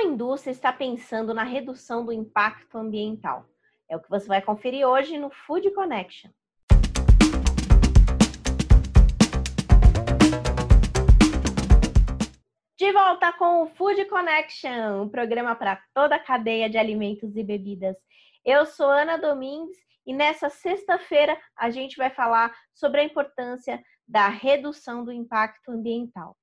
a indústria está pensando na redução do impacto ambiental? É o que você vai conferir hoje no Food Connection. De volta com o Food Connection, um programa para toda a cadeia de alimentos e bebidas. Eu sou Ana Domingues e nessa sexta-feira a gente vai falar sobre a importância da redução do impacto ambiental.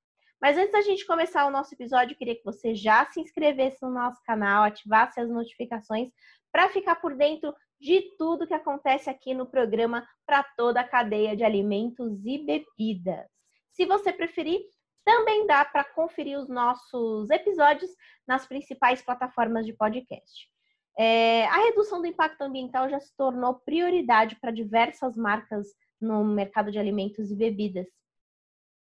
Mas antes da gente começar o nosso episódio, eu queria que você já se inscrevesse no nosso canal, ativasse as notificações para ficar por dentro de tudo que acontece aqui no programa para toda a cadeia de alimentos e bebidas. Se você preferir, também dá para conferir os nossos episódios nas principais plataformas de podcast. É, a redução do impacto ambiental já se tornou prioridade para diversas marcas no mercado de alimentos e bebidas.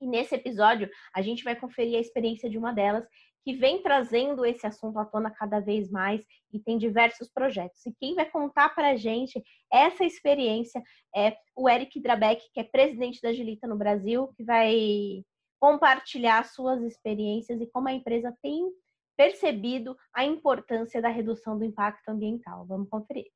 E nesse episódio, a gente vai conferir a experiência de uma delas que vem trazendo esse assunto à tona cada vez mais e tem diversos projetos. E quem vai contar para a gente essa experiência é o Eric Drabeck, que é presidente da Gilita no Brasil, que vai compartilhar suas experiências e como a empresa tem percebido a importância da redução do impacto ambiental. Vamos conferir.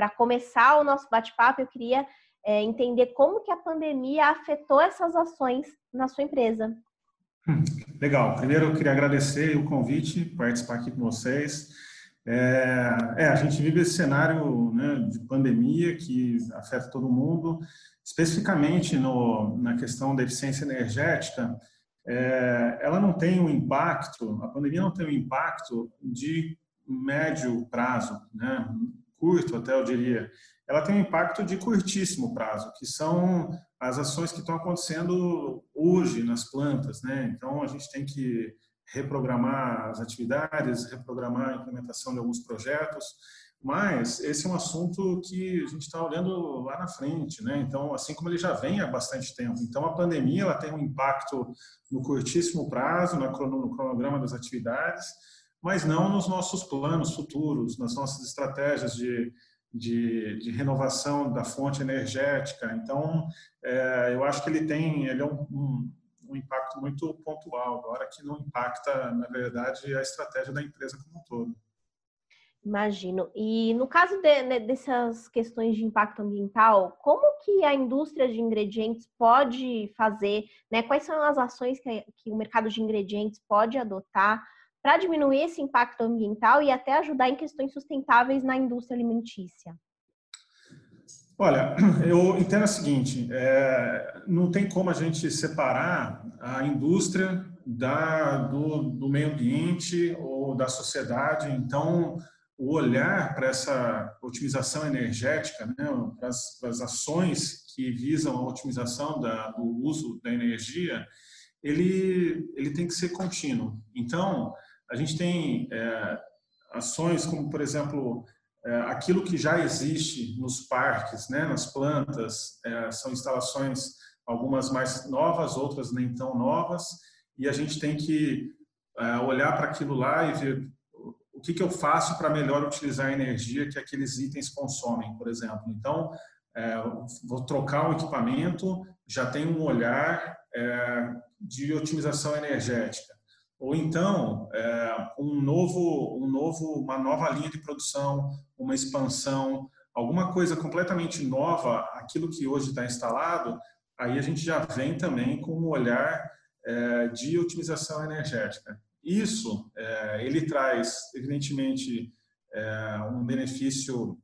Para começar o nosso bate-papo, eu queria é, entender como que a pandemia afetou essas ações na sua empresa. Hum, legal. Primeiro, eu queria agradecer o convite, participar aqui com vocês. É, é, a gente vive esse cenário né, de pandemia que afeta todo mundo, especificamente no, na questão da eficiência energética. É, ela não tem um impacto, a pandemia não tem um impacto de médio prazo, né, curto até eu diria. Ela tem um impacto de curtíssimo prazo, que são as ações que estão acontecendo hoje nas plantas, né? Então a gente tem que reprogramar as atividades, reprogramar a implementação de alguns projetos, mas esse é um assunto que a gente está olhando lá na frente, né? Então, assim como ele já vem há bastante tempo. Então, a pandemia ela tem um impacto no curtíssimo prazo, no cronograma das atividades, mas não nos nossos planos futuros, nas nossas estratégias de, de, de renovação da fonte energética. Então, é, eu acho que ele tem, ele é um, um um impacto muito pontual, agora que não impacta, na verdade, a estratégia da empresa como um todo. Imagino. E no caso de, né, dessas questões de impacto ambiental, como que a indústria de ingredientes pode fazer, né? Quais são as ações que, que o mercado de ingredientes pode adotar para diminuir esse impacto ambiental e até ajudar em questões sustentáveis na indústria alimentícia? Olha, eu entendo o seguinte: é, não tem como a gente separar a indústria da, do, do meio ambiente ou da sociedade. Então, o olhar para essa otimização energética, né, para, as, ações que visam a otimização da, do uso da energia, ele, ele tem que ser contínuo. Então, a gente tem é, ações como, por exemplo, é, aquilo que já existe nos parques, né, nas plantas, é, são instalações algumas mais novas, outras nem tão novas, e a gente tem que é, olhar para aquilo lá e ver o que, que eu faço para melhor utilizar a energia que aqueles itens consomem, por exemplo. Então, é, vou trocar um equipamento, já tem um olhar é, de otimização energética ou então é, um novo, um novo, uma nova linha de produção, uma expansão, alguma coisa completamente nova, aquilo que hoje está instalado, aí a gente já vem também com um olhar é, de otimização energética. Isso é, ele traz, evidentemente, é, um benefício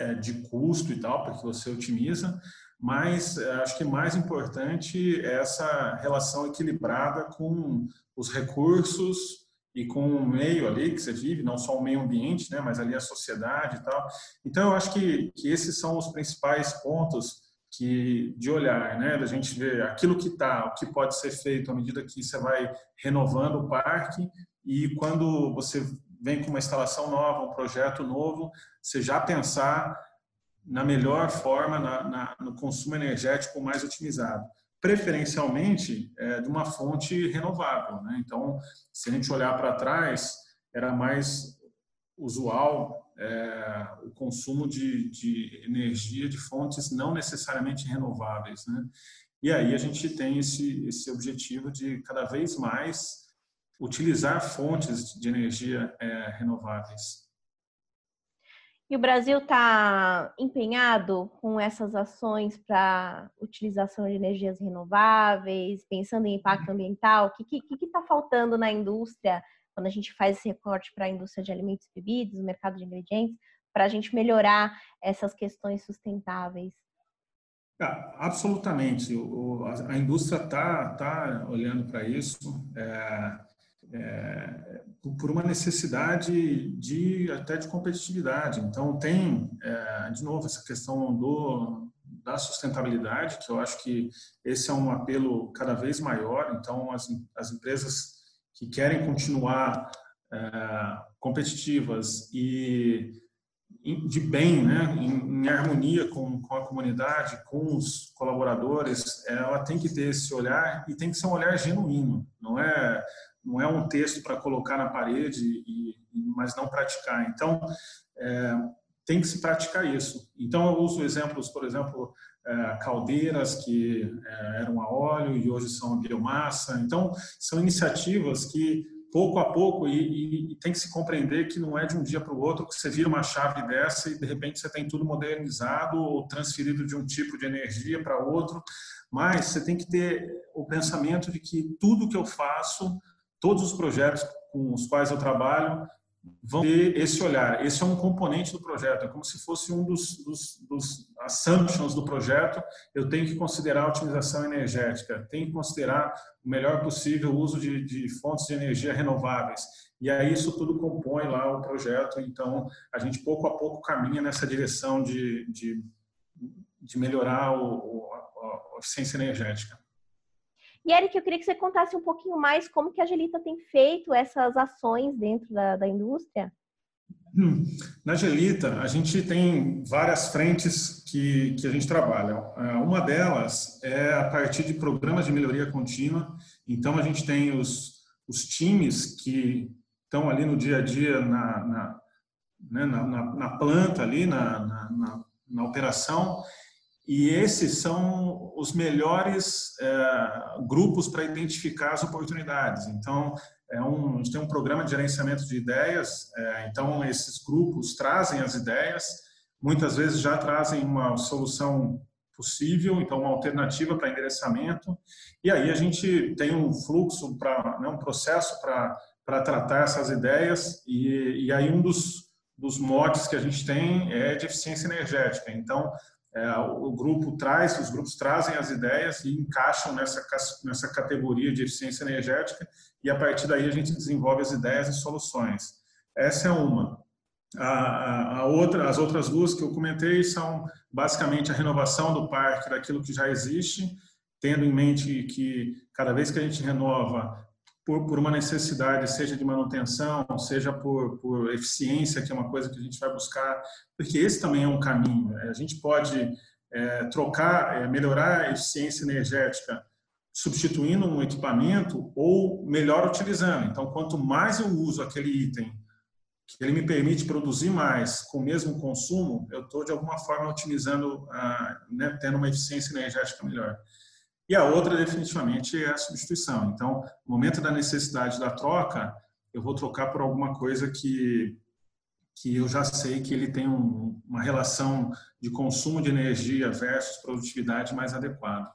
é, de custo e tal, porque você otimiza, mas é, acho que mais importante é essa relação equilibrada com os recursos e com o meio ali que você vive, não só o meio ambiente, né, mas ali a sociedade e tal. Então, eu acho que, que esses são os principais pontos que de olhar, né, da gente ver aquilo que está, o que pode ser feito à medida que você vai renovando o parque e quando você vem com uma instalação nova, um projeto novo, você já pensar na melhor forma, na, na, no consumo energético mais otimizado preferencialmente é, de uma fonte renovável. Né? Então, se a gente olhar para trás, era mais usual é, o consumo de, de, energia de fontes não necessariamente renováveis. Né? E aí a gente tem esse, esse objetivo de cada vez mais utilizar fontes de energia é, renováveis. E o Brasil está empenhado com essas ações para utilização de energias renováveis, pensando em impacto ambiental? O que está faltando na indústria quando a gente faz esse recorte para a indústria de alimentos e bebidas, mercado de ingredientes, para a gente melhorar essas questões sustentáveis? Ah, absolutamente. a, indústria está tá olhando para isso. É, é, por uma necessidade de até de competitividade. Então tem é, de novo essa questão do da sustentabilidade que eu acho que esse é um apelo cada vez maior. Então as, as empresas que querem continuar é, competitivas e de bem, né, em, em harmonia com, com, a comunidade, com os colaboradores, ela tem que ter esse olhar e tem que ser um olhar genuíno. Não é não é um texto para colocar na parede, e, mas não praticar. Então, é, tem que se praticar isso. Então, eu uso exemplos, por exemplo, é, caldeiras que é, eram a óleo e hoje são a biomassa. Então, são iniciativas que, pouco a pouco, e, e tem que se compreender que não é de um dia para o outro que você vira uma chave dessa e, de repente, você tem tudo modernizado ou transferido de um tipo de energia para outro, mas você tem que ter o pensamento de que tudo que eu faço todos os projetos com os quais eu trabalho vão ter esse olhar. Esse é um componente do projeto, é como se fosse um dos, dos, dos assumptions do projeto. Eu tenho que considerar a otimização energética, tenho que considerar o melhor possível uso de, de fontes de energia renováveis. E aí isso tudo compõe lá o projeto. Então, a gente pouco a pouco caminha nessa direção de, de, de melhorar o, o, a eficiência energética. E Eric, eu queria que você contasse um pouquinho mais como que a Gelita tem feito essas ações dentro da, da indústria. Na Gelita, a gente tem várias frentes que, que a gente trabalha. É, uma delas é a partir de programas de melhoria contínua. Então, a gente tem os, os times que estão ali no dia a dia na, na, né, na, na planta, ali na, na operação, e esses são os melhores é, grupos para identificar as oportunidades. Então, é um, a gente tem um programa de gerenciamento de ideias, é, então esses grupos trazem as ideias, muitas vezes já trazem uma solução possível, então uma alternativa para endereçamento, e aí a gente tem um fluxo, para né, um processo para tratar essas ideias, e, e aí um dos, dos mods que a gente tem é de eficiência energética. Então, é, o grupo traz, os grupos trazem as ideias e encaixam nessa, nessa categoria de eficiência energética e a partir daí a gente desenvolve as ideias e soluções. Essa é uma. A, a, outra, as outras duas que eu comentei são basicamente a renovação do parque daquilo que já existe, tendo em mente que cada vez que a gente renova, por, por uma necessidade, seja de manutenção, seja por, por eficiência, que é uma coisa que a gente vai buscar, porque esse também é um caminho. Né? A gente pode é, trocar, é, melhorar a eficiência energética substituindo um equipamento ou melhor utilizando. Então, quanto mais eu uso aquele item que ele me permite produzir mais com o mesmo consumo, eu estou de alguma forma otimizando, a, né, tendo uma eficiência energética melhor. E a outra, definitivamente, é a substituição. Então, no momento da necessidade da troca, eu vou trocar por alguma coisa que, que eu já sei que ele tem um, uma relação de consumo de energia versus produtividade mais adequada.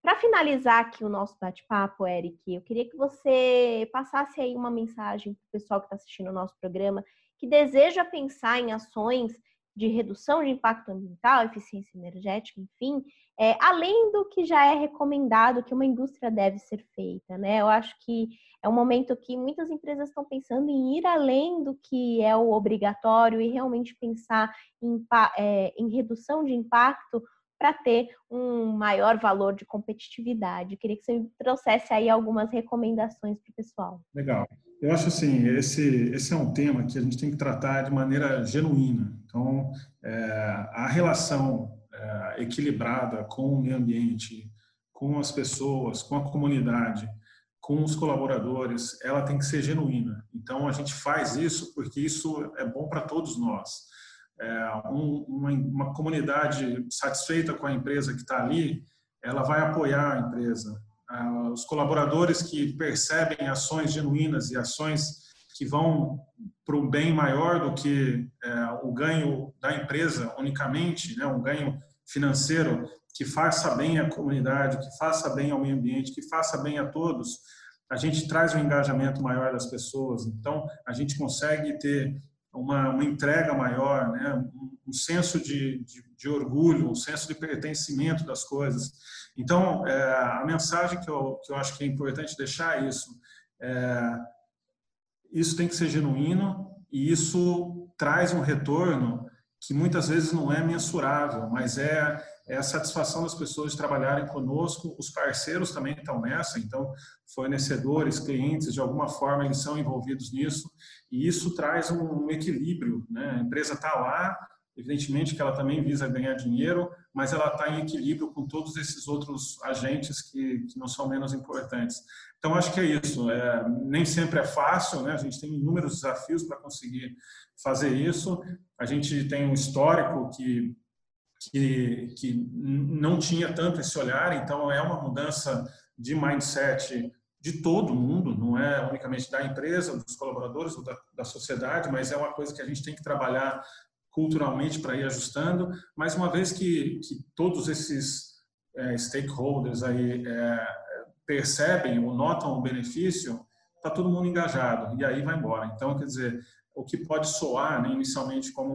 Para finalizar aqui o nosso bate-papo, Eric, eu queria que você passasse aí uma mensagem para o pessoal que está assistindo o nosso programa, que deseja pensar em ações de redução de impacto ambiental, eficiência energética, enfim, é, além do que já é recomendado que uma indústria deve ser feita, né? Eu acho que é um momento que muitas empresas estão pensando em ir além do que é o obrigatório e realmente pensar em, é, em redução de impacto para ter um maior valor de competitividade. Queria que você trouxesse aí algumas recomendações para o pessoal. Legal. Eu acho assim, esse, esse é um tema que a gente tem que tratar de maneira genuína. Então, é, a relação é, equilibrada com o meio ambiente, com as pessoas, com a comunidade, com os colaboradores, ela tem que ser genuína. Então, a gente faz isso porque isso é bom para todos nós. É, um, uma, uma, comunidade satisfeita com a empresa que está ali, ela vai apoiar a empresa. Ah, os colaboradores que percebem ações genuínas e ações que vão para um bem maior do que é, o ganho da empresa unicamente, né, um ganho financeiro que faça bem à comunidade, que faça bem ao meio ambiente, que faça bem a todos, a gente traz um engajamento maior das pessoas. Então, a gente consegue ter uma, uma entrega maior, né? um, um senso de, de, de, orgulho, um senso de pertencimento das coisas. Então, é, a mensagem que eu, que eu acho que é importante deixar é isso. É, isso tem que ser genuíno e isso traz um retorno que muitas vezes não é mensurável, mas é é a satisfação das pessoas de trabalharem conosco. Os parceiros também estão nessa, então, fornecedores, clientes, de alguma forma, eles são envolvidos nisso, e isso traz um equilíbrio. Né? A empresa está lá, evidentemente que ela também visa ganhar dinheiro, mas ela está em equilíbrio com todos esses outros agentes que, que não são menos importantes. Então, acho que é isso. É, nem sempre é fácil, né? a gente tem inúmeros desafios para conseguir fazer isso. A gente tem um histórico que que, que não tinha tanto esse olhar, então é uma mudança de mindset de todo mundo, não é unicamente da empresa, dos colaboradores ou da, da sociedade, mas é uma coisa que a gente tem que trabalhar culturalmente para ir ajustando. Mas uma vez que, que todos esses é, stakeholders aí é, percebem ou notam o benefício, está todo mundo engajado e aí vai embora. Então, quer dizer, o que pode soar né, inicialmente como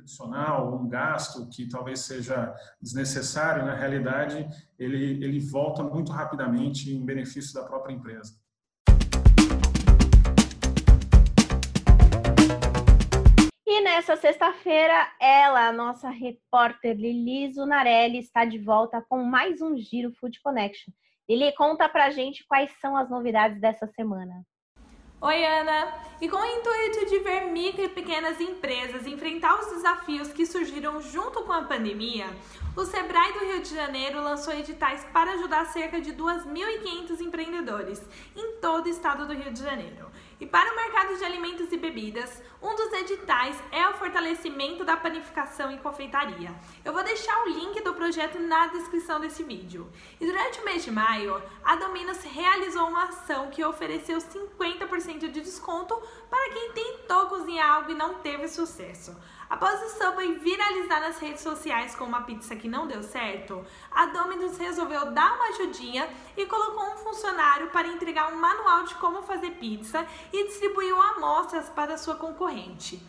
adicional, um gasto que talvez seja desnecessário, na realidade, ele, ele volta muito rapidamente em benefício da própria empresa. E nessa sexta-feira, ela, a nossa repórter Lili Zunarelli, está de volta com mais um Giro Food Connection. Lili, conta pra gente quais são as novidades dessa semana. Oi, Ana! E com o intuito de ver micro e pequenas empresas enfrentar os desafios que surgiram junto com a pandemia, o Sebrae do Rio de Janeiro lançou editais para ajudar cerca de 2.500 empreendedores em todo o estado do Rio de Janeiro. E para o mercado de alimentos e bebidas, um dos editais é o fortalecimento da panificação e confeitaria. Eu vou deixar o link do projeto na descrição desse vídeo. E durante o mês de maio, a Dominos realizou uma ação que ofereceu 50% de desconto para quem tentou cozinhar algo e não teve sucesso. Após o Subway viralizar nas redes sociais com uma pizza que não deu certo, a Domino's resolveu dar uma ajudinha e colocou um funcionário para entregar um manual de como fazer pizza e distribuiu amostras para sua concorrente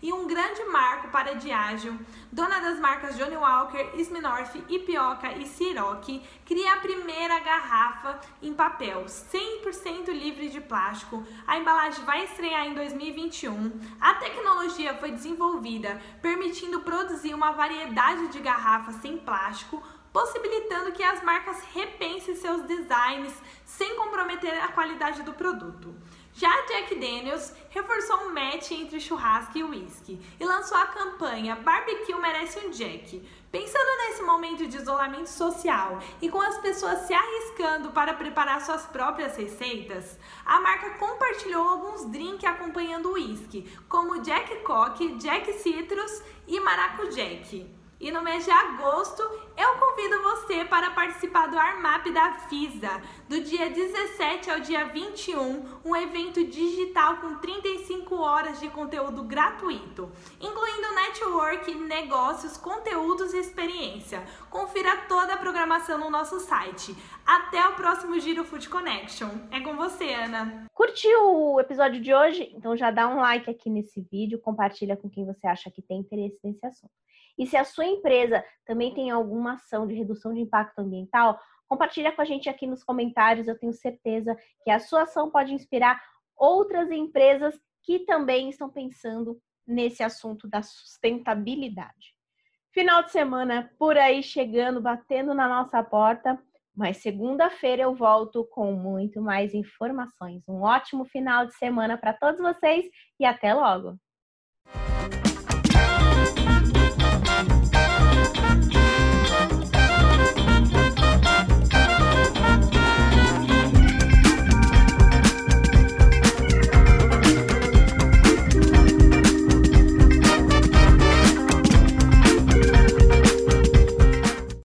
e um grande marco para Diageo, dona das marcas Johnny Walker, Smirnoff, Ipioca e Ciroc, cria a primeira garrafa em papel 100% livre de plástico. A embalagem vai estrear em 2021. A tecnologia foi desenvolvida permitindo produzir uma variedade de garrafas sem plástico, possibilitando que as marcas repensem seus designs sem comprometer a qualidade do produto. Já Jack Daniels reforçou um match entre churrasco e whisky e lançou a campanha Barbecue Merece um Jack. Pensando nesse momento de isolamento social e com as pessoas se arriscando para preparar suas próprias receitas, a marca compartilhou alguns drinks acompanhando o whisky, como Jack Coke, Jack Citrus e Maracu Jack. E no mês de agosto, eu convido você para participar do Armap da FISA, do dia 17 ao dia 21, um evento digital com 35 horas de conteúdo gratuito, incluindo network, negócios, conteúdos e experiência. Confira toda a programação no nosso site. Até o próximo Giro Food Connection. É com você, Ana. Curtiu o episódio de hoje? Então já dá um like aqui nesse vídeo, compartilha com quem você acha que tem interesse nesse assunto. E se a sua empresa também tem alguma ação de redução de impacto ambiental, compartilha com a gente aqui nos comentários. Eu tenho certeza que a sua ação pode inspirar outras empresas que também estão pensando nesse assunto da sustentabilidade. Final de semana por aí chegando, batendo na nossa porta, mas segunda-feira eu volto com muito mais informações. Um ótimo final de semana para todos vocês e até logo!